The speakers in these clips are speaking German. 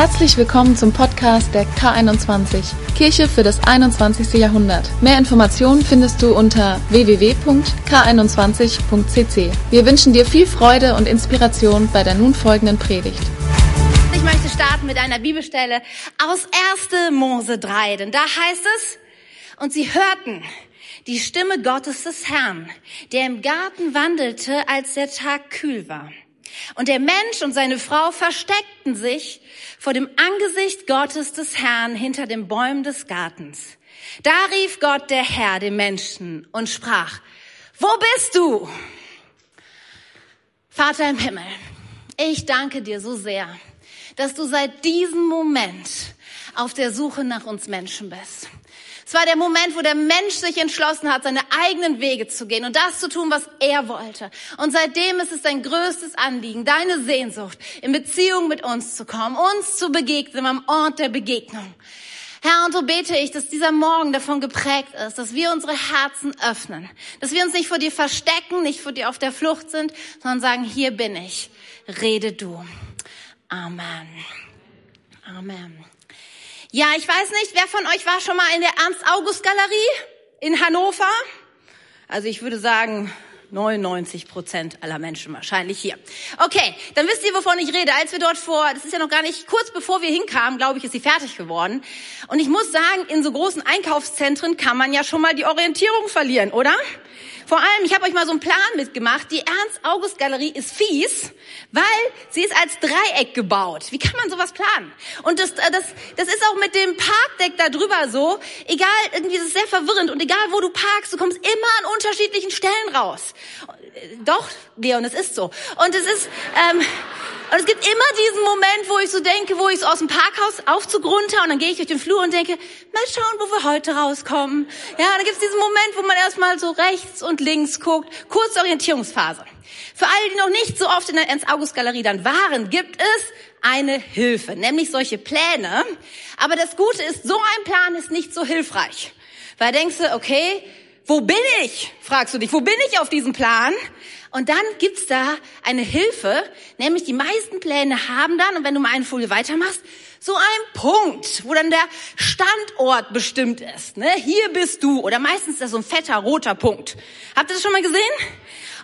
Herzlich willkommen zum Podcast der K21, Kirche für das 21. Jahrhundert. Mehr Informationen findest du unter www.k21.cc. Wir wünschen dir viel Freude und Inspiration bei der nun folgenden Predigt. Ich möchte starten mit einer Bibelstelle aus 1. Mose 3, denn da heißt es, und sie hörten die Stimme Gottes des Herrn, der im Garten wandelte, als der Tag kühl war. Und der Mensch und seine Frau versteckten sich vor dem Angesicht Gottes des Herrn hinter den Bäumen des Gartens. Da rief Gott der Herr dem Menschen und sprach, wo bist du? Vater im Himmel, ich danke dir so sehr, dass du seit diesem Moment auf der Suche nach uns Menschen bist. Es war der Moment, wo der Mensch sich entschlossen hat, seine eigenen Wege zu gehen und das zu tun, was er wollte. Und seitdem ist es dein größtes Anliegen, deine Sehnsucht, in Beziehung mit uns zu kommen, uns zu begegnen am Ort der Begegnung. Herr, und so bete ich, dass dieser Morgen davon geprägt ist, dass wir unsere Herzen öffnen, dass wir uns nicht vor dir verstecken, nicht vor dir auf der Flucht sind, sondern sagen, hier bin ich, rede du. Amen. Amen. Ja, ich weiß nicht, wer von euch war schon mal in der Ernst-August-Galerie in Hannover? Also ich würde sagen, 99 Prozent aller Menschen wahrscheinlich hier. Okay, dann wisst ihr, wovon ich rede. Als wir dort vor, das ist ja noch gar nicht, kurz bevor wir hinkamen, glaube ich, ist sie fertig geworden. Und ich muss sagen, in so großen Einkaufszentren kann man ja schon mal die Orientierung verlieren, oder? Vor allem, ich habe euch mal so einen Plan mitgemacht. Die Ernst-August-Galerie ist fies, weil sie ist als Dreieck gebaut. Wie kann man sowas planen? Und das, äh, das, das ist auch mit dem Parkdeck da drüber so. Egal, irgendwie ist es sehr verwirrend. Und egal, wo du parkst, du kommst immer an unterschiedlichen Stellen raus. Doch, Leon, es ist so. Und es ist... Ähm, und es gibt immer diesen Moment, wo ich so denke, wo ich so aus dem Parkhaus Aufzug runter und dann gehe ich durch den Flur und denke, mal schauen, wo wir heute rauskommen. Ja, dann gibt es diesen Moment, wo man erstmal so rechts und links guckt. Kurze Orientierungsphase. Für alle, die noch nicht so oft in der Ernst-August-Galerie dann waren, gibt es eine Hilfe, nämlich solche Pläne. Aber das Gute ist, so ein Plan ist nicht so hilfreich. Weil denkst du, okay, wo bin ich? Fragst du dich, wo bin ich auf diesem Plan? Und dann gibt's da eine Hilfe, nämlich die meisten Pläne haben dann, und wenn du mal eine Folie weitermachst, so ein Punkt, wo dann der Standort bestimmt ist. Ne? Hier bist du. Oder meistens ist das so ein fetter roter Punkt. Habt ihr das schon mal gesehen?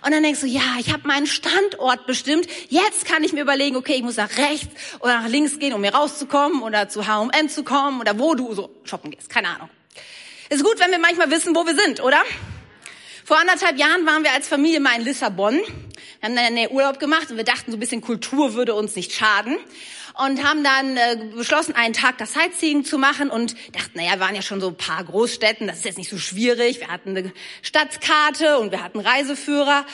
Und dann denkst du, ja, ich habe meinen Standort bestimmt. Jetzt kann ich mir überlegen, okay, ich muss nach rechts oder nach links gehen, um hier rauszukommen oder zu H&M zu kommen oder wo du so shoppen gehst. Keine Ahnung. Ist gut, wenn wir manchmal wissen, wo wir sind, oder? Vor anderthalb Jahren waren wir als Familie mal in Lissabon. Wir haben dann einen Urlaub gemacht und wir dachten, so ein bisschen Kultur würde uns nicht schaden. Und haben dann äh, beschlossen, einen Tag das Sightseeing zu machen und dachten, naja, wir waren ja schon so ein paar Großstädten, das ist jetzt nicht so schwierig. Wir hatten eine Stadtkarte und wir hatten Reiseführer.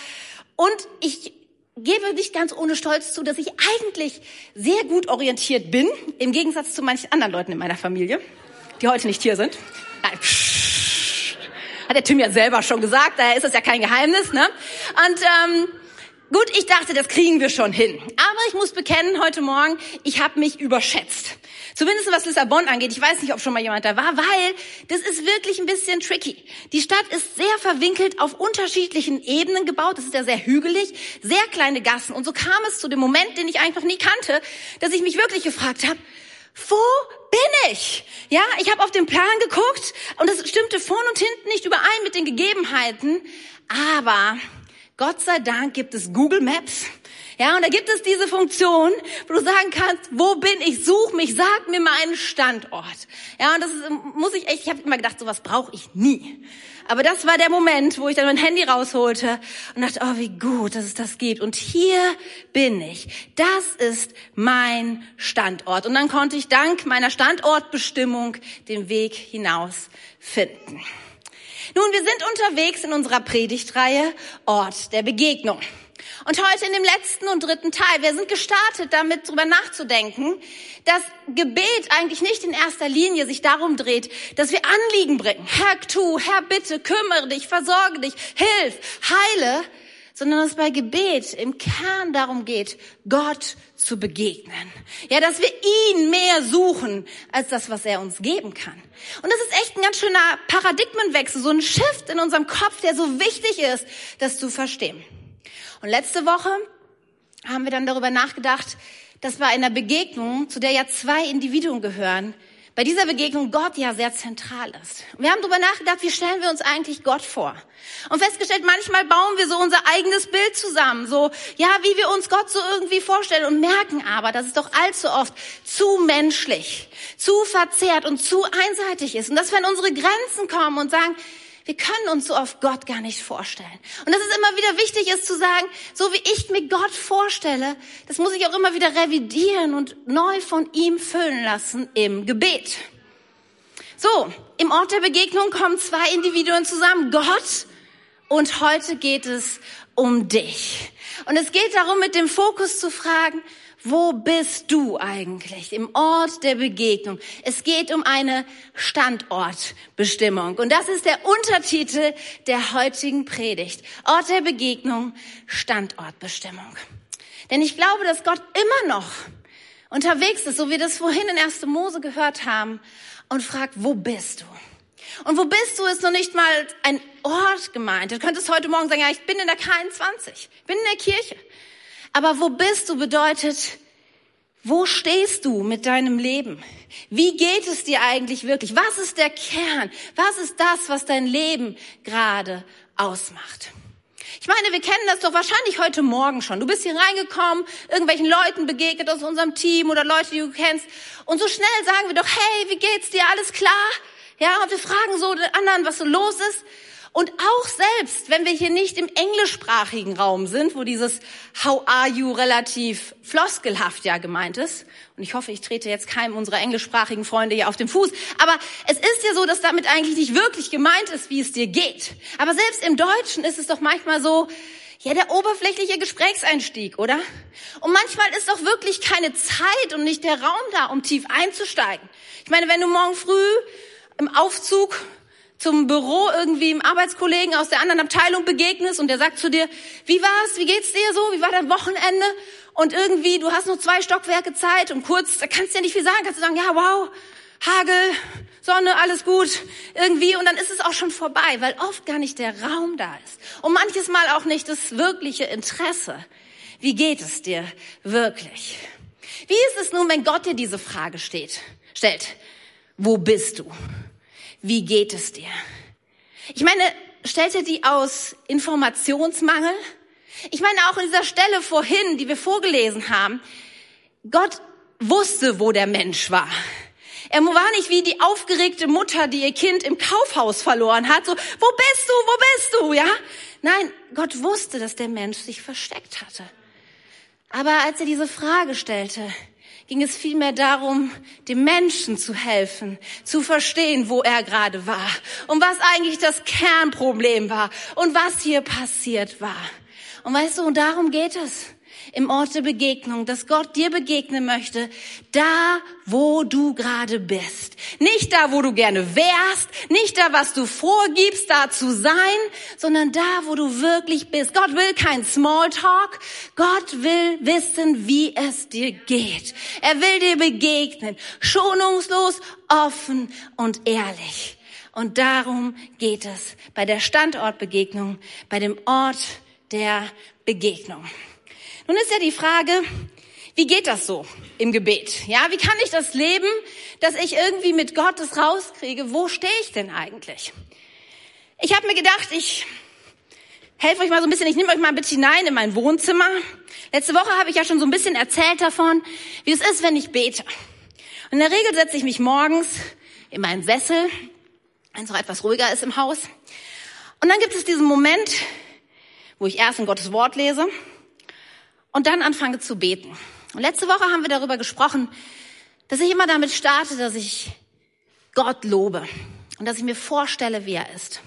Und ich gebe nicht ganz ohne Stolz zu, dass ich eigentlich sehr gut orientiert bin, im Gegensatz zu manchen anderen Leuten in meiner Familie, die heute nicht hier sind. Hat der Tim ja selber schon gesagt, daher ist das ja kein Geheimnis. Ne? Und ähm, gut, ich dachte, das kriegen wir schon hin. Aber ich muss bekennen, heute Morgen, ich habe mich überschätzt. Zumindest was Lissabon angeht. Ich weiß nicht, ob schon mal jemand da war, weil das ist wirklich ein bisschen tricky. Die Stadt ist sehr verwinkelt auf unterschiedlichen Ebenen gebaut. Das ist ja sehr hügelig, sehr kleine Gassen. Und so kam es zu dem Moment, den ich noch nie kannte, dass ich mich wirklich gefragt habe, wo bin ich? Ja, ich habe auf den Plan geguckt und es stimmte vorn und hinten nicht überein mit den Gegebenheiten. Aber Gott sei Dank gibt es Google Maps. Ja, und da gibt es diese Funktion, wo du sagen kannst, wo bin ich? Such mich, sag mir mal einen Standort. Ja, und das ist, muss ich echt, ich habe immer gedacht, sowas brauche ich nie. Aber das war der Moment, wo ich dann mein Handy rausholte und dachte, oh, wie gut, dass es das gibt. Und hier bin ich. Das ist mein Standort. Und dann konnte ich dank meiner Standortbestimmung den Weg hinaus finden. Nun, wir sind unterwegs in unserer Predigtreihe Ort der Begegnung. Und heute in dem letzten und dritten Teil, wir sind gestartet, damit drüber nachzudenken, dass Gebet eigentlich nicht in erster Linie sich darum dreht, dass wir Anliegen bringen. Herr, tu, Herr, bitte, kümmere dich, versorge dich, hilf, heile, sondern dass bei Gebet im Kern darum geht, Gott zu begegnen. Ja, dass wir ihn mehr suchen als das, was er uns geben kann. Und das ist echt ein ganz schöner Paradigmenwechsel, so ein Shift in unserem Kopf, der so wichtig ist, das zu verstehen. Und letzte Woche haben wir dann darüber nachgedacht, dass bei einer Begegnung, zu der ja zwei Individuen gehören, bei dieser Begegnung Gott ja sehr zentral ist. Wir haben darüber nachgedacht, wie stellen wir uns eigentlich Gott vor? Und festgestellt, manchmal bauen wir so unser eigenes Bild zusammen, so, ja, wie wir uns Gott so irgendwie vorstellen und merken aber, dass es doch allzu oft zu menschlich, zu verzerrt und zu einseitig ist. Und dass wir an unsere Grenzen kommen und sagen, wir können uns so oft Gott gar nicht vorstellen. Und dass es immer wieder wichtig ist zu sagen, so wie ich mir Gott vorstelle, das muss ich auch immer wieder revidieren und neu von ihm füllen lassen im Gebet. So, im Ort der Begegnung kommen zwei Individuen zusammen, Gott und heute geht es um dich. Und es geht darum, mit dem Fokus zu fragen, wo bist du eigentlich im Ort der Begegnung? Es geht um eine Standortbestimmung. Und das ist der Untertitel der heutigen Predigt. Ort der Begegnung, Standortbestimmung. Denn ich glaube, dass Gott immer noch unterwegs ist, so wie wir das vorhin in 1. Mose gehört haben, und fragt, wo bist du? Und wo bist du, ist noch nicht mal ein Ort gemeint. Du könntest heute Morgen sagen, ja, ich bin in der K21, bin in der Kirche. Aber wo bist du bedeutet, wo stehst du mit deinem Leben? Wie geht es dir eigentlich wirklich? Was ist der Kern? Was ist das, was dein Leben gerade ausmacht? Ich meine, wir kennen das doch wahrscheinlich heute Morgen schon. Du bist hier reingekommen, irgendwelchen Leuten begegnet aus unserem Team oder Leute, die du kennst. Und so schnell sagen wir doch, hey, wie geht's dir? Alles klar? Ja, und wir fragen so den anderen, was so los ist. Und auch selbst, wenn wir hier nicht im englischsprachigen Raum sind, wo dieses How are you relativ floskelhaft ja gemeint ist, und ich hoffe, ich trete jetzt keinem unserer englischsprachigen Freunde hier auf den Fuß, aber es ist ja so, dass damit eigentlich nicht wirklich gemeint ist, wie es dir geht. Aber selbst im Deutschen ist es doch manchmal so, ja, der oberflächliche Gesprächseinstieg, oder? Und manchmal ist doch wirklich keine Zeit und nicht der Raum da, um tief einzusteigen. Ich meine, wenn du morgen früh im Aufzug zum Büro irgendwie im Arbeitskollegen aus der anderen Abteilung begegnest und der sagt zu dir, wie war's, wie geht's dir so, wie war dein Wochenende? Und irgendwie, du hast nur zwei Stockwerke Zeit und kurz, da kannst du ja nicht viel sagen, kannst du sagen, ja, wow, Hagel, Sonne, alles gut, irgendwie, und dann ist es auch schon vorbei, weil oft gar nicht der Raum da ist. Und manches Mal auch nicht das wirkliche Interesse. Wie geht es dir wirklich? Wie ist es nun, wenn Gott dir diese Frage steht, stellt? Wo bist du? Wie geht es dir? Ich meine, stellt er die aus Informationsmangel? Ich meine auch in dieser Stelle vorhin, die wir vorgelesen haben, Gott wusste, wo der Mensch war. Er war nicht wie die aufgeregte Mutter, die ihr Kind im Kaufhaus verloren hat, so, wo bist du, wo bist du, ja? Nein, Gott wusste, dass der Mensch sich versteckt hatte. Aber als er diese Frage stellte, ging es vielmehr darum, dem Menschen zu helfen, zu verstehen, wo er gerade war und was eigentlich das Kernproblem war und was hier passiert war. Und weißt du, und darum geht es im Ort der Begegnung, dass Gott dir begegnen möchte, da, wo du gerade bist. Nicht da, wo du gerne wärst, nicht da, was du vorgibst, da zu sein, sondern da, wo du wirklich bist. Gott will kein Smalltalk. Gott will wissen, wie es dir geht. Er will dir begegnen. Schonungslos, offen und ehrlich. Und darum geht es bei der Standortbegegnung, bei dem Ort der Begegnung. Nun ist ja die Frage, wie geht das so im Gebet? Ja, wie kann ich das leben, dass ich irgendwie mit Gottes rauskriege, wo stehe ich denn eigentlich? Ich habe mir gedacht, ich helfe euch mal so ein bisschen, ich nehme euch mal ein bisschen hinein in mein Wohnzimmer. Letzte Woche habe ich ja schon so ein bisschen erzählt davon, wie es ist, wenn ich bete. Und in der Regel setze ich mich morgens in meinen Sessel, wenn es noch etwas ruhiger ist im Haus. Und dann gibt es diesen Moment, wo ich erst in Gottes Wort lese und dann anfange zu beten. Und letzte Woche haben wir darüber gesprochen, dass ich immer damit starte, dass ich Gott lobe und dass ich mir vorstelle, wie er ist.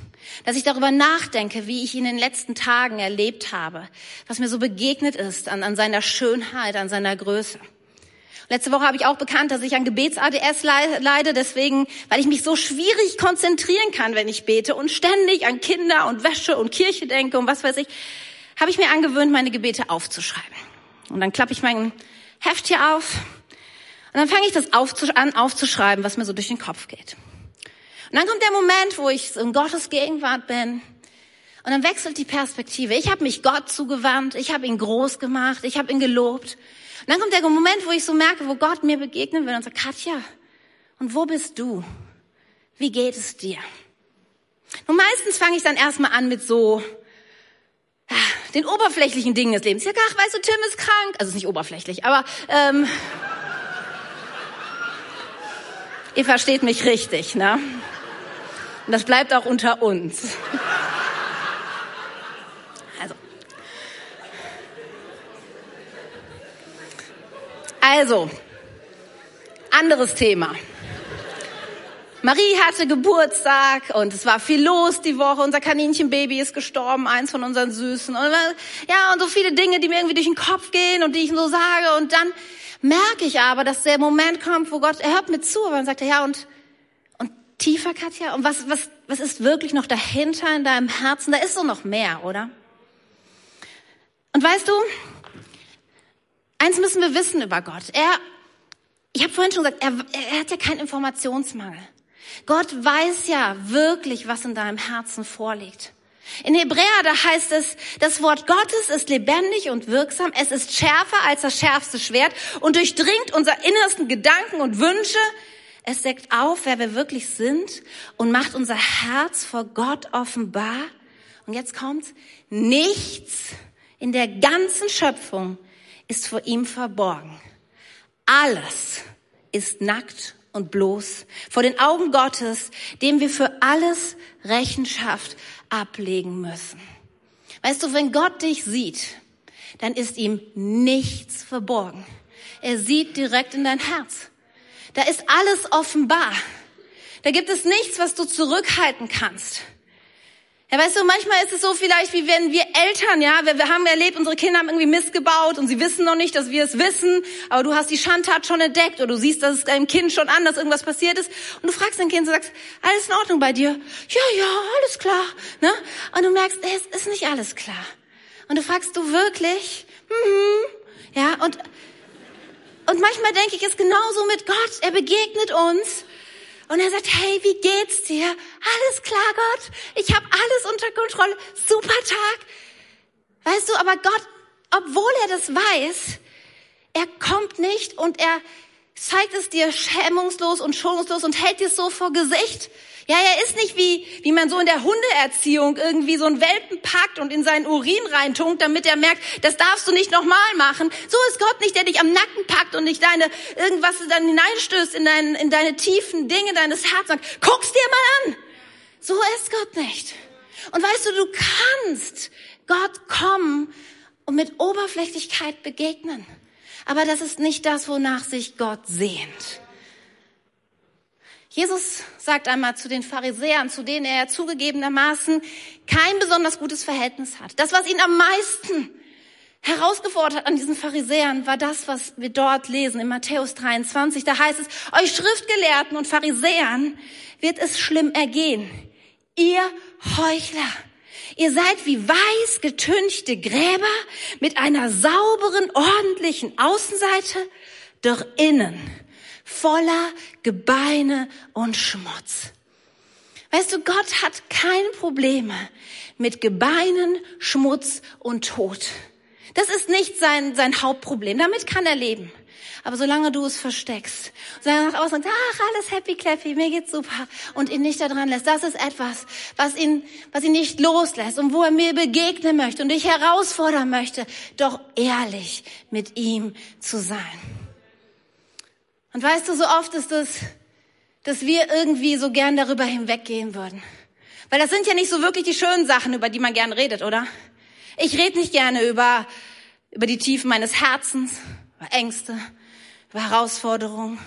Dass ich darüber nachdenke, wie ich ihn in den letzten Tagen erlebt habe, was mir so begegnet ist an, an seiner Schönheit, an seiner Größe. Letzte Woche habe ich auch bekannt, dass ich an Gebets-ADS leide, deswegen, weil ich mich so schwierig konzentrieren kann, wenn ich bete und ständig an Kinder und Wäsche und Kirche denke und was weiß ich habe ich mir angewöhnt, meine Gebete aufzuschreiben. Und dann klappe ich mein Heft hier auf und dann fange ich das an aufzuschreiben, was mir so durch den Kopf geht. Und dann kommt der Moment, wo ich in Gottes Gegenwart bin und dann wechselt die Perspektive. Ich habe mich Gott zugewandt, ich habe ihn groß gemacht, ich habe ihn gelobt. Und dann kommt der Moment, wo ich so merke, wo Gott mir begegnen will und sagt, Katja, und wo bist du? Wie geht es dir? Und meistens fange ich dann erstmal an mit so ah, den oberflächlichen Dingen des Lebens. Ja, ach, weißt du, Tim ist krank. Also ist nicht oberflächlich, aber ähm, ihr versteht mich richtig, ne? Und das bleibt auch unter uns. Also. Also, anderes Thema. Marie hatte Geburtstag und es war viel los die Woche. Unser Kaninchenbaby ist gestorben, eins von unseren Süßen. Und ja, und so viele Dinge, die mir irgendwie durch den Kopf gehen und die ich so sage. Und dann merke ich aber, dass der Moment kommt, wo Gott, er hört mir zu, aber dann sagt er, ja, und, und tiefer, Katja? Und was, was, was ist wirklich noch dahinter in deinem Herzen? Da ist so noch mehr, oder? Und weißt du, eins müssen wir wissen über Gott. Er, ich habe vorhin schon gesagt, er, er hat ja keinen Informationsmangel. Gott weiß ja wirklich, was in deinem Herzen vorliegt. In Hebräer, da heißt es, das Wort Gottes ist lebendig und wirksam, es ist schärfer als das schärfste Schwert und durchdringt unser innersten Gedanken und Wünsche. Es deckt auf, wer wir wirklich sind und macht unser Herz vor Gott offenbar. Und jetzt kommt's, nichts in der ganzen Schöpfung ist vor ihm verborgen. Alles ist nackt und bloß vor den Augen Gottes, dem wir für alles Rechenschaft ablegen müssen. Weißt du, wenn Gott dich sieht, dann ist ihm nichts verborgen. Er sieht direkt in dein Herz. Da ist alles offenbar. Da gibt es nichts, was du zurückhalten kannst. Ja, weißt du, manchmal ist es so vielleicht, wie wenn wir Eltern, ja, wir, wir haben erlebt, unsere Kinder haben irgendwie Mist gebaut und sie wissen noch nicht, dass wir es wissen, aber du hast die Schandtat schon entdeckt oder du siehst, dass es deinem Kind schon an, dass irgendwas passiert ist und du fragst dein Kind und sagst, alles in Ordnung bei dir? Ja, ja, alles klar, ne? Und du merkst, es ist nicht alles klar. Und du fragst du wirklich, mhm, ja, und, und manchmal denke ich, es genauso mit Gott. Er begegnet uns und er sagt, hey, wie geht's dir? Alles klar, Gott. Ich habe alles unter Kontrolle. Super Tag. Weißt du, aber Gott, obwohl er das weiß, er kommt nicht und er zeigt es dir schämungslos und schonungslos und hält dir so vor Gesicht. Ja, er ist nicht wie, wie man so in der Hundeerziehung irgendwie so einen Welpen packt und in seinen Urin reintunkt, damit er merkt, das darfst du nicht nochmal machen. So ist Gott nicht, der dich am Nacken packt und nicht deine, irgendwas dann hineinstößt in, dein, in deine tiefen Dinge deines Herzens. Guck's dir mal an. So ist Gott nicht. Und weißt du, du kannst Gott kommen und mit Oberflächlichkeit begegnen. Aber das ist nicht das, wonach sich Gott sehnt. Jesus sagt einmal zu den Pharisäern, zu denen er zugegebenermaßen kein besonders gutes Verhältnis hat. Das, was ihn am meisten herausgefordert hat an diesen Pharisäern, war das, was wir dort lesen in Matthäus 23. Da heißt es, euch Schriftgelehrten und Pharisäern wird es schlimm ergehen. Ihr Heuchler. Ihr seid wie weiß getünchte Gräber mit einer sauberen, ordentlichen Außenseite, doch innen voller Gebeine und Schmutz. Weißt du, Gott hat keine Probleme mit Gebeinen, Schmutz und Tod. Das ist nicht sein, sein Hauptproblem. Damit kann er leben. Aber solange du es versteckst, solange nach außen ach, alles happy clappy, mir geht's super, und ihn nicht daran lässt, das ist etwas, was ihn, was ihn nicht loslässt und wo er mir begegnen möchte und dich herausfordern möchte, doch ehrlich mit ihm zu sein. Und weißt du, so oft ist es, dass wir irgendwie so gern darüber hinweggehen würden. Weil das sind ja nicht so wirklich die schönen Sachen, über die man gern redet, oder? Ich rede nicht gerne über, über die Tiefen meines Herzens, über Ängste, über Herausforderungen,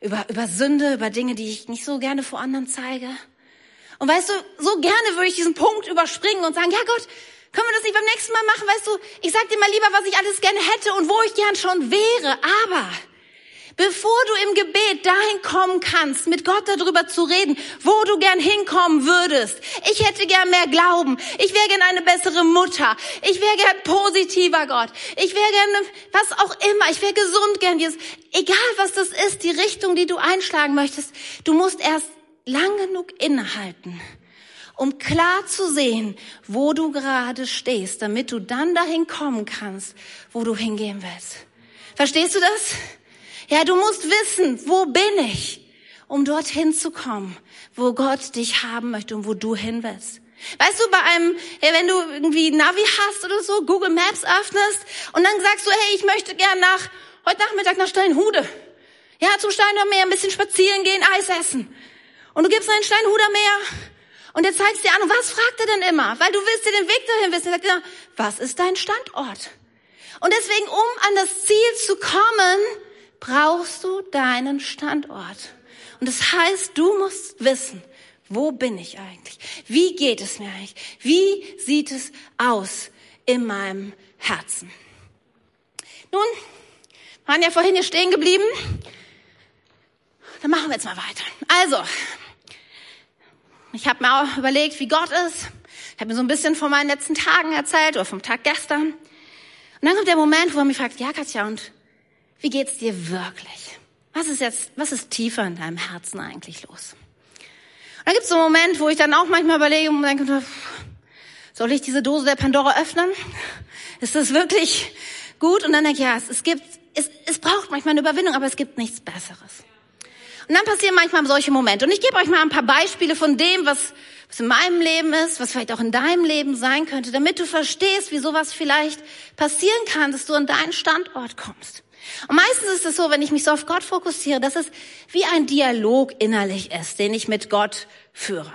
über, über Sünde, über Dinge, die ich nicht so gerne vor anderen zeige. Und weißt du, so gerne würde ich diesen Punkt überspringen und sagen, ja Gott, können wir das nicht beim nächsten Mal machen? Weißt du, ich sag dir mal lieber, was ich alles gerne hätte und wo ich gern schon wäre. Aber Bevor du im Gebet dahin kommen kannst, mit Gott darüber zu reden, wo du gern hinkommen würdest. Ich hätte gern mehr Glauben. Ich wäre gern eine bessere Mutter. Ich wäre gern positiver Gott. Ich wäre gern, was auch immer. Ich wäre gesund gern. Egal was das ist, die Richtung, die du einschlagen möchtest. Du musst erst lang genug innehalten, um klar zu sehen, wo du gerade stehst, damit du dann dahin kommen kannst, wo du hingehen willst. Verstehst du das? Ja, du musst wissen, wo bin ich, um dorthin zu kommen, wo Gott dich haben möchte und wo du hin willst. Weißt du, bei einem, wenn du irgendwie Navi hast oder so, Google Maps öffnest und dann sagst du, hey, ich möchte gern nach, heute Nachmittag nach Steinhude. Ja, zum Steinhuder Meer ein bisschen spazieren gehen, Eis essen. Und du gibst einen Steinhuder Meer und er zeigt dir an. Und was fragt er denn immer? Weil du willst dir den Weg dahin wissen. Er sagt dir, was ist dein Standort? Und deswegen, um an das Ziel zu kommen, brauchst du deinen Standort. Und das heißt, du musst wissen, wo bin ich eigentlich? Wie geht es mir eigentlich? Wie sieht es aus in meinem Herzen? Nun, waren ja vorhin hier stehen geblieben. Dann machen wir jetzt mal weiter. Also, ich habe mir auch überlegt, wie Gott ist. Ich habe mir so ein bisschen von meinen letzten Tagen erzählt oder vom Tag gestern. Und dann kommt der Moment, wo er mich fragt, ja Katja, und wie geht's dir wirklich? Was ist jetzt, was ist tiefer in deinem Herzen eigentlich los? Und dann gibt es so einen Moment, wo ich dann auch manchmal überlege und denke, soll ich diese Dose der Pandora öffnen? Ist das wirklich gut? Und dann denke ich, ja, es, es gibt, es, es braucht manchmal eine Überwindung, aber es gibt nichts Besseres. Und dann passieren manchmal solche Momente. Und ich gebe euch mal ein paar Beispiele von dem, was, was in meinem Leben ist, was vielleicht auch in deinem Leben sein könnte, damit du verstehst, wie sowas vielleicht passieren kann, dass du an deinen Standort kommst. Und meistens ist es so, wenn ich mich so auf Gott fokussiere, dass es wie ein Dialog innerlich ist, den ich mit Gott führe.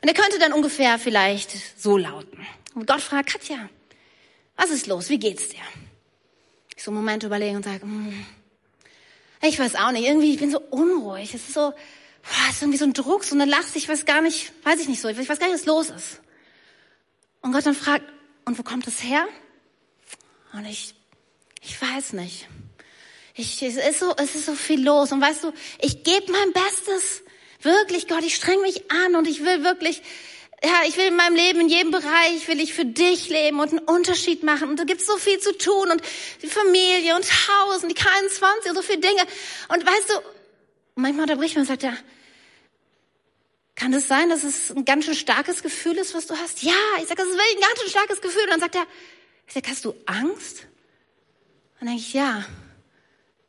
Und er könnte dann ungefähr vielleicht so lauten. Und Gott fragt, Katja, was ist los? Wie geht's dir? Ich so einen Moment überlege und sage, hm, ich weiß auch nicht, irgendwie, ich bin so unruhig. Es ist so, boah, es ist irgendwie so ein Druck, so eine Last, ich weiß gar nicht, weiß ich nicht so, ich weiß gar nicht, was los ist. Und Gott dann fragt, und wo kommt es her? Und ich, ich weiß nicht. Ich, es ist so, es ist so viel los. Und weißt du, ich gebe mein Bestes. Wirklich, Gott, ich streng mich an und ich will wirklich, ja, ich will in meinem Leben, in jedem Bereich, will ich für dich leben und einen Unterschied machen. Und da gibt's so viel zu tun und die Familie und Haus und die K21 und so viele Dinge. Und weißt du, manchmal unterbricht man und sagt, ja, kann es sein, dass es ein ganz schön starkes Gefühl ist, was du hast? Ja, ich sage, das ist wirklich ein ganz schön starkes Gefühl. Und dann sagt er, ich sag, hast du Angst? Und denke ich, ja,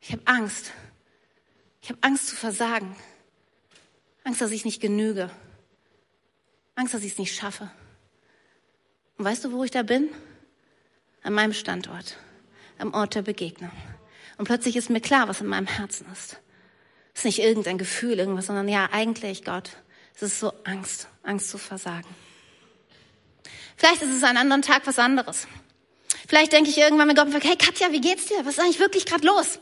ich habe Angst. Ich habe Angst zu versagen. Angst, dass ich nicht genüge. Angst, dass ich es nicht schaffe. Und weißt du, wo ich da bin? An meinem Standort, am Ort der Begegnung. Und plötzlich ist mir klar, was in meinem Herzen ist. Es ist nicht irgendein Gefühl, irgendwas, sondern ja, eigentlich Gott. Es ist so Angst, Angst zu versagen. Vielleicht ist es an anderen Tag was anderes. Vielleicht denke ich irgendwann mit Gott hey Katja, wie geht's dir? Was ist eigentlich wirklich gerade los?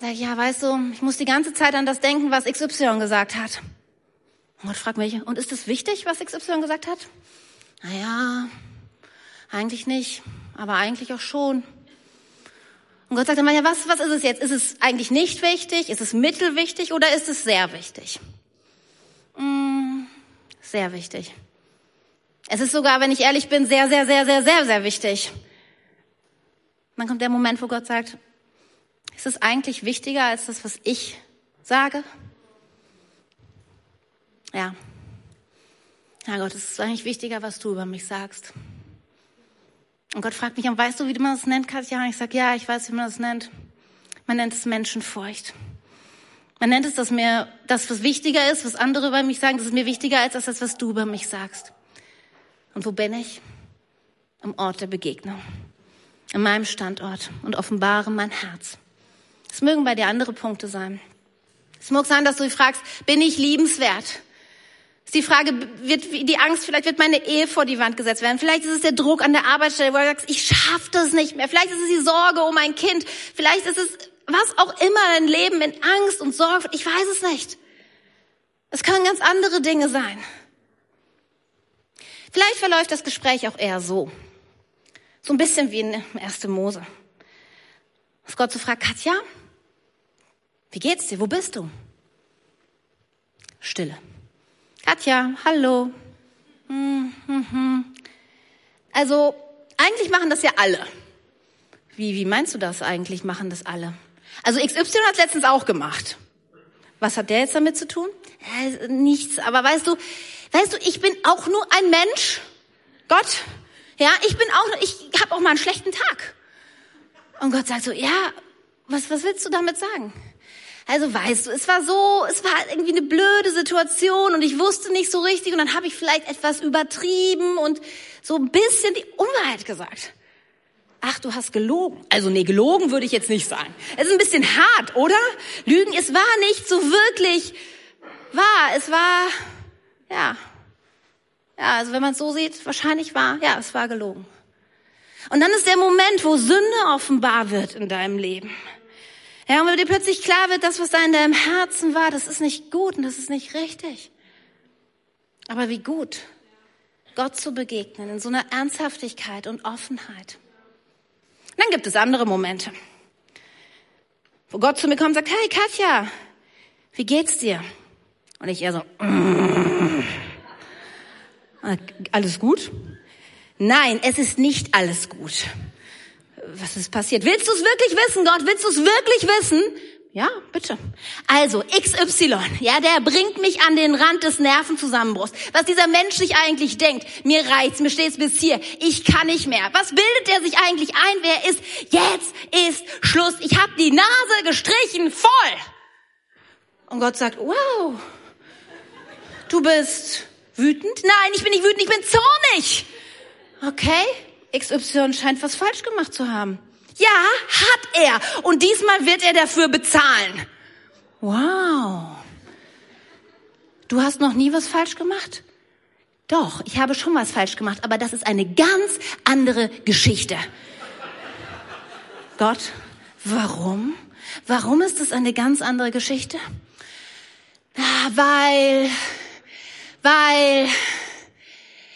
Sag ich, ja, weißt du, ich muss die ganze Zeit an das denken, was XY gesagt hat. Und Gott fragt mich, und ist es wichtig, was XY gesagt hat? Naja, eigentlich nicht, aber eigentlich auch schon. Und Gott sagt dann, ja, was, was ist es jetzt? Ist es eigentlich nicht wichtig? Ist es mittelwichtig oder ist es sehr wichtig? Mm, sehr wichtig. Es ist sogar, wenn ich ehrlich bin, sehr, sehr, sehr, sehr, sehr, sehr wichtig. Dann kommt der Moment, wo Gott sagt, ist es eigentlich wichtiger als das, was ich sage? Ja. Ja, Gott, es ist eigentlich wichtiger, was du über mich sagst. Und Gott fragt mich, weißt du, wie man das nennt, Katja? Und ich sage, ja, ich weiß, wie man das nennt. Man nennt es Menschenfurcht. Man nennt es, dass mir das, was wichtiger ist, was andere über mich sagen, das ist mir wichtiger als das, was du über mich sagst. Und wo bin ich? Am Ort der Begegnung. An meinem Standort und offenbare mein Herz. Es mögen bei dir andere Punkte sein. Es mag sein, dass du dich fragst, bin ich liebenswert? Ist die Frage, wird die Angst, vielleicht wird meine Ehe vor die Wand gesetzt werden. Vielleicht ist es der Druck an der Arbeitsstelle, wo du sagst, ich schaffe das nicht mehr. Vielleicht ist es die Sorge um mein Kind. Vielleicht ist es was auch immer dein Leben in Angst und Sorge. Ich weiß es nicht. Es können ganz andere Dinge sein. Vielleicht verläuft das Gespräch auch eher so. So ein bisschen wie in 1. Mose. Dass Gott so fragt, Katja, wie geht's dir? Wo bist du? Stille. Katja, hallo. Hm, hm, hm. Also, eigentlich machen das ja alle. Wie, wie meinst du das eigentlich, machen das alle? Also XY hat letztens auch gemacht. Was hat der jetzt damit zu tun? Äh, nichts, aber weißt du, weißt du, ich bin auch nur ein Mensch. Gott, ja, ich bin auch, ich habe auch mal einen schlechten Tag. Und Gott sagt so, ja, was, was willst du damit sagen? Also weißt du, es war so, es war irgendwie eine blöde Situation und ich wusste nicht so richtig und dann habe ich vielleicht etwas übertrieben und so ein bisschen die Unwahrheit gesagt. Ach, du hast gelogen. Also nee, gelogen würde ich jetzt nicht sagen. Es ist ein bisschen hart, oder? Lügen, es war nicht so wirklich wahr. Es war, ja. Ja, also wenn man es so sieht, wahrscheinlich war, ja, es war gelogen. Und dann ist der Moment, wo Sünde offenbar wird in deinem Leben. Ja, und wenn dir plötzlich klar wird, das, was da in deinem Herzen war, das ist nicht gut und das ist nicht richtig. Aber wie gut, Gott zu begegnen in so einer Ernsthaftigkeit und Offenheit. Und dann gibt es andere Momente, wo Gott zu mir kommt und sagt, hey Katja, wie geht's dir? Und ich eher so, mm. Alles gut? Nein, es ist nicht alles gut was ist passiert? Willst du es wirklich wissen, Gott? Willst du es wirklich wissen? Ja, bitte. Also, XY, ja, der bringt mich an den Rand des Nervenzusammenbruchs. Was dieser Mensch sich eigentlich denkt, mir reizt, mir steht's bis hier, ich kann nicht mehr. Was bildet er sich eigentlich ein, wer ist? Jetzt ist Schluss. Ich habe die Nase gestrichen voll. Und Gott sagt, wow, du bist wütend? Nein, ich bin nicht wütend, ich bin zornig. Okay, XY scheint was falsch gemacht zu haben. Ja, hat er. Und diesmal wird er dafür bezahlen. Wow. Du hast noch nie was falsch gemacht? Doch, ich habe schon was falsch gemacht, aber das ist eine ganz andere Geschichte. Gott, warum? Warum ist das eine ganz andere Geschichte? Ah, weil, weil,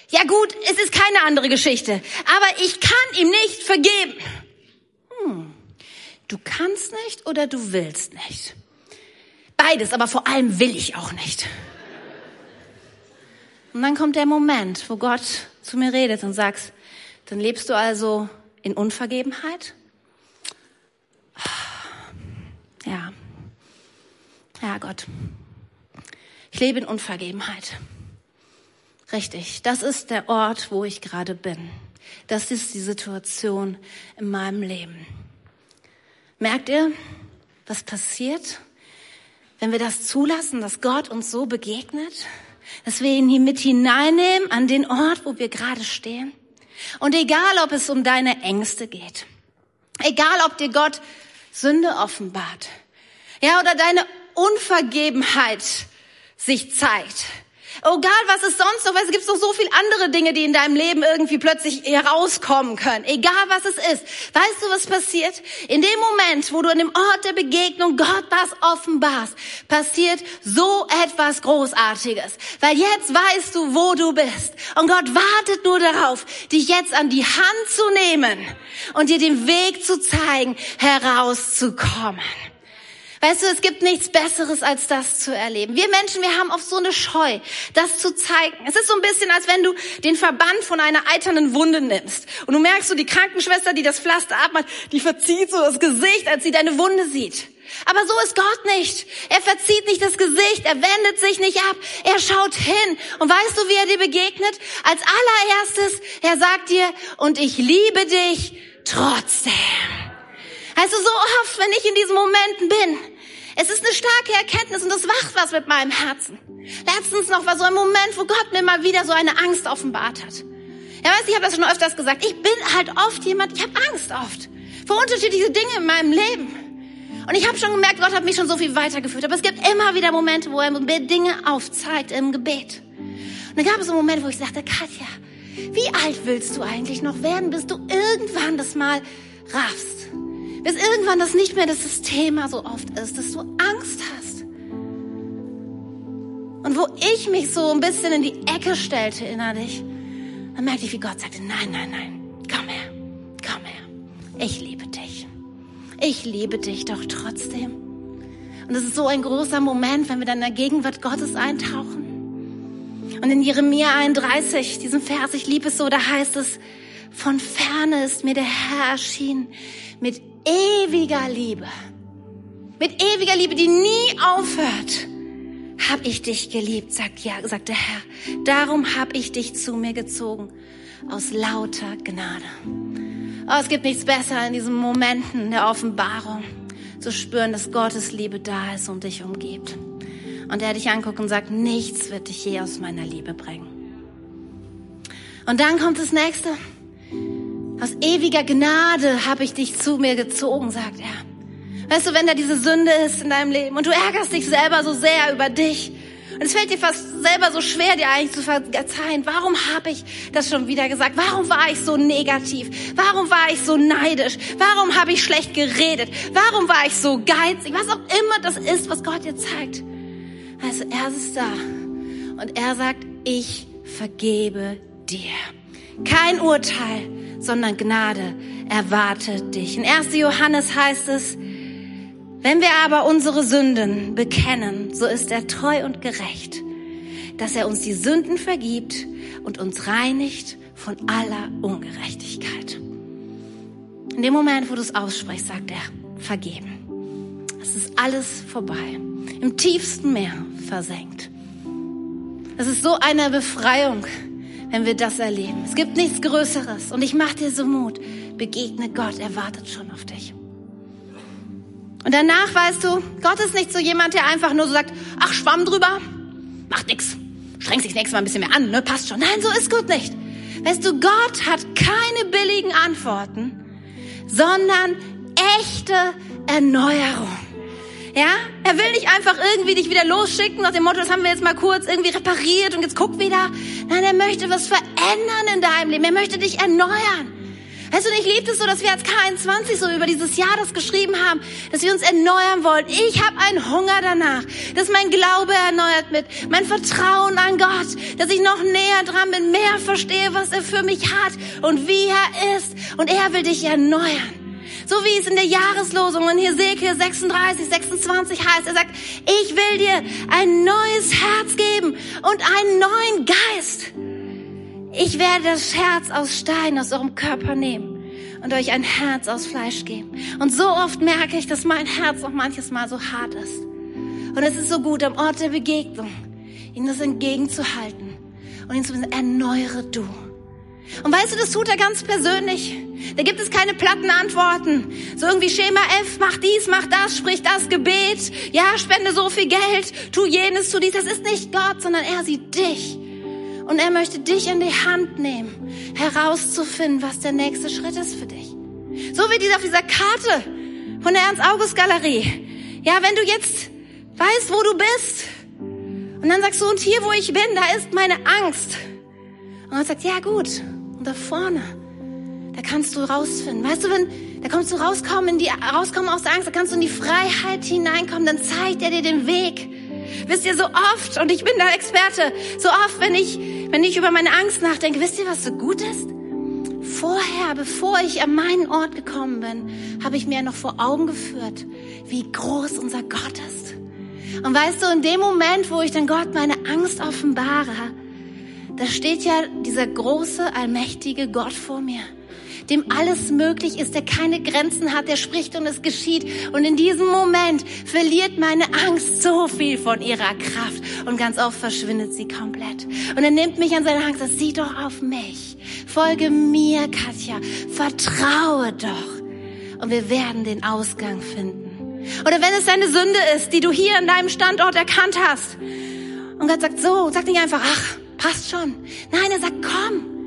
ja gut, es ist keine andere Geschichte, aber ich kann ihm nicht vergeben. Hm. Du kannst nicht oder du willst nicht. Beides, aber vor allem will ich auch nicht. Und dann kommt der Moment, wo Gott zu mir redet und sagt, dann lebst du also in Unvergebenheit? Ja. Ja, Gott. Ich lebe in Unvergebenheit. Richtig, das ist der Ort, wo ich gerade bin. Das ist die Situation in meinem Leben. Merkt ihr, was passiert, wenn wir das zulassen, dass Gott uns so begegnet? Dass wir ihn hier mit hineinnehmen an den Ort, wo wir gerade stehen? Und egal, ob es um deine Ängste geht, egal, ob dir Gott Sünde offenbart, ja, oder deine Unvergebenheit sich zeigt, Egal was es sonst noch, es gibt noch so viel andere Dinge, die in deinem Leben irgendwie plötzlich herauskommen können. Egal was es ist. Weißt du, was passiert? In dem Moment, wo du an dem Ort der Begegnung Gott das offenbarst, passiert so etwas Großartiges. Weil jetzt weißt du, wo du bist. Und Gott wartet nur darauf, dich jetzt an die Hand zu nehmen und dir den Weg zu zeigen, herauszukommen. Weißt du, es gibt nichts Besseres, als das zu erleben. Wir Menschen, wir haben oft so eine Scheu, das zu zeigen. Es ist so ein bisschen, als wenn du den Verband von einer eiternen Wunde nimmst. Und du merkst so, die Krankenschwester, die das Pflaster abmacht, die verzieht so das Gesicht, als sie deine Wunde sieht. Aber so ist Gott nicht. Er verzieht nicht das Gesicht, er wendet sich nicht ab, er schaut hin. Und weißt du, wie er dir begegnet? Als allererstes, er sagt dir, und ich liebe dich trotzdem. Also so oft, wenn ich in diesen Momenten bin, es ist eine starke Erkenntnis und das macht was mit meinem Herzen. Letztens noch war so ein Moment, wo Gott mir mal wieder so eine Angst offenbart hat. Ja, weißt, ich habe das schon öfters gesagt. Ich bin halt oft jemand, ich habe Angst oft vor unterschiedliche Dinge in meinem Leben. Und ich habe schon gemerkt, Gott hat mich schon so viel weitergeführt. Aber es gibt immer wieder Momente, wo er mir Dinge aufzeigt im Gebet. Und dann gab es einen Moment, wo ich sagte, Katja, wie alt willst du eigentlich noch werden, bis du irgendwann das mal raffst? Bis irgendwann das nicht mehr das Thema so oft ist, dass du Angst hast. Und wo ich mich so ein bisschen in die Ecke stellte innerlich, dann merkte ich, wie Gott sagte, nein, nein, nein, komm her, komm her. Ich liebe dich. Ich liebe dich doch trotzdem. Und es ist so ein großer Moment, wenn wir dann in der Gegenwart Gottes eintauchen. Und in Jeremia 31, diesen Vers, ich liebe es so, da heißt es, von ferne ist mir der Herr erschienen mit ewiger Liebe, mit ewiger Liebe, die nie aufhört, hab ich dich geliebt, sagt ja, sagt der Herr. Darum hab ich dich zu mir gezogen aus lauter Gnade. Oh, es gibt nichts besser in diesen Momenten der Offenbarung zu spüren, dass Gottes Liebe da ist und dich umgibt. Und er dich anguckt und sagt, nichts wird dich je aus meiner Liebe bringen. Und dann kommt das nächste. Aus ewiger Gnade habe ich dich zu mir gezogen, sagt er. Weißt du, wenn da diese Sünde ist in deinem Leben und du ärgerst dich selber so sehr über dich und es fällt dir fast selber so schwer, dir eigentlich zu verzeihen. Warum habe ich das schon wieder gesagt? Warum war ich so negativ? Warum war ich so neidisch? Warum habe ich schlecht geredet? Warum war ich so geizig? Was auch immer das ist, was Gott dir zeigt. Also er ist da und er sagt, ich vergebe dir. Kein Urteil, sondern Gnade erwartet dich. In 1. Johannes heißt es, wenn wir aber unsere Sünden bekennen, so ist er treu und gerecht, dass er uns die Sünden vergibt und uns reinigt von aller Ungerechtigkeit. In dem Moment, wo du es aussprichst, sagt er, vergeben. Es ist alles vorbei. Im tiefsten Meer versenkt. Es ist so eine Befreiung, wenn wir das erleben. Es gibt nichts Größeres. Und ich mache dir so Mut. Begegne Gott, er wartet schon auf dich. Und danach weißt du, Gott ist nicht so jemand, der einfach nur so sagt, ach, schwamm drüber, macht nix. Streng sich nächstes Mal ein bisschen mehr an, ne, passt schon. Nein, so ist Gott nicht. Weißt du, Gott hat keine billigen Antworten, sondern echte Erneuerung. Ja, er will nicht einfach irgendwie dich wieder losschicken nach dem Motto, das haben wir jetzt mal kurz irgendwie repariert und jetzt guck wieder. Nein, er möchte was verändern in deinem Leben. Er möchte dich erneuern. Weißt du, ich liebe es so, dass wir als K21 so über dieses Jahr das geschrieben haben, dass wir uns erneuern wollen. Ich habe einen Hunger danach, dass mein Glaube erneuert wird, mein Vertrauen an Gott, dass ich noch näher dran bin, mehr verstehe, was er für mich hat und wie er ist. Und er will dich erneuern. So wie es in der Jahreslosung in Hesekiel 36, 26 heißt. Er sagt, ich will dir ein neues Herz geben und einen neuen Geist. Ich werde das Herz aus Stein aus eurem Körper nehmen und euch ein Herz aus Fleisch geben. Und so oft merke ich, dass mein Herz auch manches Mal so hart ist. Und es ist so gut, am Ort der Begegnung ihm das entgegenzuhalten und ihn zu erneuere du. Und weißt du, das tut er ganz persönlich. Da gibt es keine platten Antworten. So irgendwie Schema F, mach dies, mach das, sprich das Gebet. Ja, spende so viel Geld, tu jenes, tu dies. Das ist nicht Gott, sondern er sieht dich. Und er möchte dich in die Hand nehmen, herauszufinden, was der nächste Schritt ist für dich. So wie dieser auf dieser Karte von der Ernst-August-Galerie. Ja, wenn du jetzt weißt, wo du bist, und dann sagst du, und hier, wo ich bin, da ist meine Angst. Und dann sagt, ja gut, und da vorne, da kannst du rausfinden. Weißt du, wenn, da kommst du rauskommen, in die, rauskommen aus der Angst, da kannst du in die Freiheit hineinkommen, dann zeigt er dir den Weg. Wisst ihr, so oft, und ich bin da Experte, so oft, wenn ich, wenn ich über meine Angst nachdenke, wisst ihr, was so gut ist? Vorher, bevor ich an meinen Ort gekommen bin, habe ich mir noch vor Augen geführt, wie groß unser Gott ist. Und weißt du, in dem Moment, wo ich dann Gott meine Angst offenbare, da steht ja dieser große, allmächtige Gott vor mir dem alles möglich ist, der keine Grenzen hat, der spricht und es geschieht. Und in diesem Moment verliert meine Angst so viel von ihrer Kraft und ganz oft verschwindet sie komplett. Und er nimmt mich an seine Angst, sagt, sieh doch auf mich, folge mir, Katja, vertraue doch. Und wir werden den Ausgang finden. Oder wenn es deine Sünde ist, die du hier an deinem Standort erkannt hast. Und Gott sagt so, sag nicht einfach, ach, passt schon. Nein, er sagt, komm,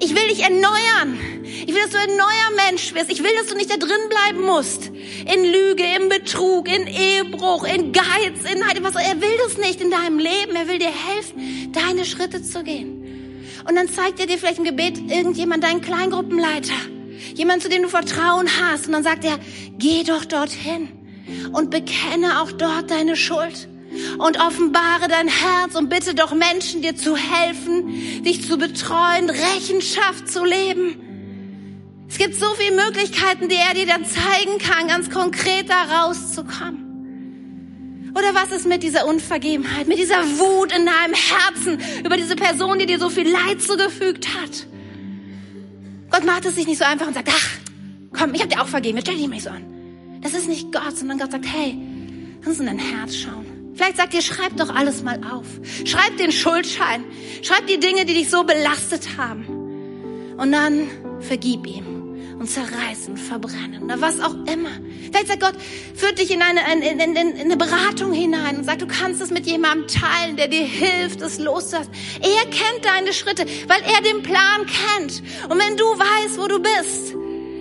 ich will dich erneuern. Ich will, dass du ein neuer Mensch wirst. Ich will, dass du nicht da drin bleiben musst. In Lüge, in Betrug, in Ehebruch, in Geiz, in Neid, was. Er will das nicht in deinem Leben. Er will dir helfen, deine Schritte zu gehen. Und dann zeigt er dir vielleicht im Gebet irgendjemand, deinen Kleingruppenleiter. Jemand, zu dem du Vertrauen hast. Und dann sagt er, geh doch dorthin und bekenne auch dort deine Schuld und offenbare dein Herz und bitte doch Menschen, dir zu helfen, dich zu betreuen, Rechenschaft zu leben. Es gibt so viele Möglichkeiten, die er dir dann zeigen kann, ganz konkret da rauszukommen. Oder was ist mit dieser Unvergebenheit, mit dieser Wut in deinem Herzen über diese Person, die dir so viel Leid zugefügt hat? Gott macht es sich nicht so einfach und sagt, ach, komm, ich habe dir auch vergeben, jetzt stell dich nicht so an. Das ist nicht Gott, sondern Gott sagt, hey, lass uns in dein Herz schauen. Vielleicht sagt ihr, schreib doch alles mal auf. Schreib den Schuldschein. Schreib die Dinge, die dich so belastet haben. Und dann vergib ihm. und zerreißen, verbrennen oder was auch immer. Vielleicht sagt Gott, führt dich in eine, in, in, in eine Beratung hinein und sagt, du kannst es mit jemandem teilen, der dir hilft, es loszulassen. Er kennt deine Schritte, weil er den Plan kennt. Und wenn du weißt, wo du bist,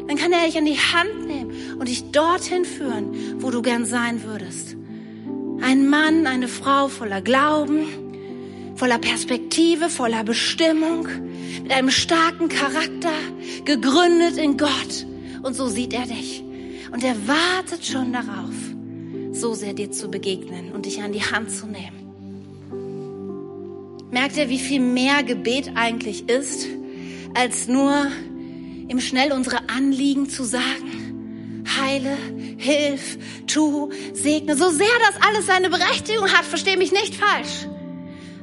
dann kann er dich an die Hand nehmen und dich dorthin führen, wo du gern sein würdest. Ein Mann, eine Frau voller Glauben, voller Perspektive, voller Bestimmung, mit einem starken Charakter, gegründet in Gott. Und so sieht er dich. Und er wartet schon darauf, so sehr dir zu begegnen und dich an die Hand zu nehmen. Merkt ihr, wie viel mehr Gebet eigentlich ist, als nur im Schnell unsere Anliegen zu sagen? Heile, hilf, tu, segne. So sehr das alles seine Berechtigung hat, verstehe mich nicht falsch.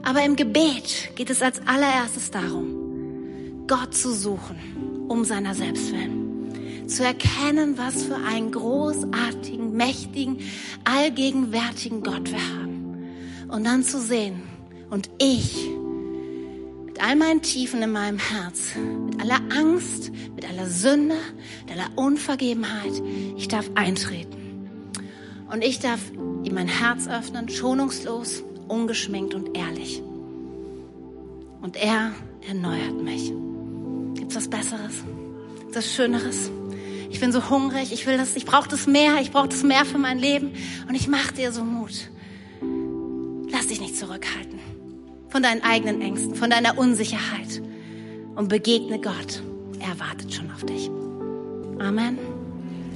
Aber im Gebet geht es als allererstes darum, Gott zu suchen, um seiner selbst willen. Zu erkennen, was für einen großartigen, mächtigen, allgegenwärtigen Gott wir haben. Und dann zu sehen, und ich, mit all meinen Tiefen in meinem Herz, mit aller Angst, mit aller Sünde, mit aller Unvergebenheit, ich darf eintreten. Und ich darf ihm mein Herz öffnen, schonungslos, ungeschminkt und ehrlich. Und er erneuert mich. Gibt's was Besseres? Gibt's was Schöneres? Ich bin so hungrig, ich will das, ich brauche das mehr, ich brauche das mehr für mein Leben und ich mache dir so Mut. Lass dich nicht zurückhalten von deinen eigenen Ängsten, von deiner Unsicherheit und begegne Gott. Er wartet schon auf dich. Amen.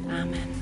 Amen.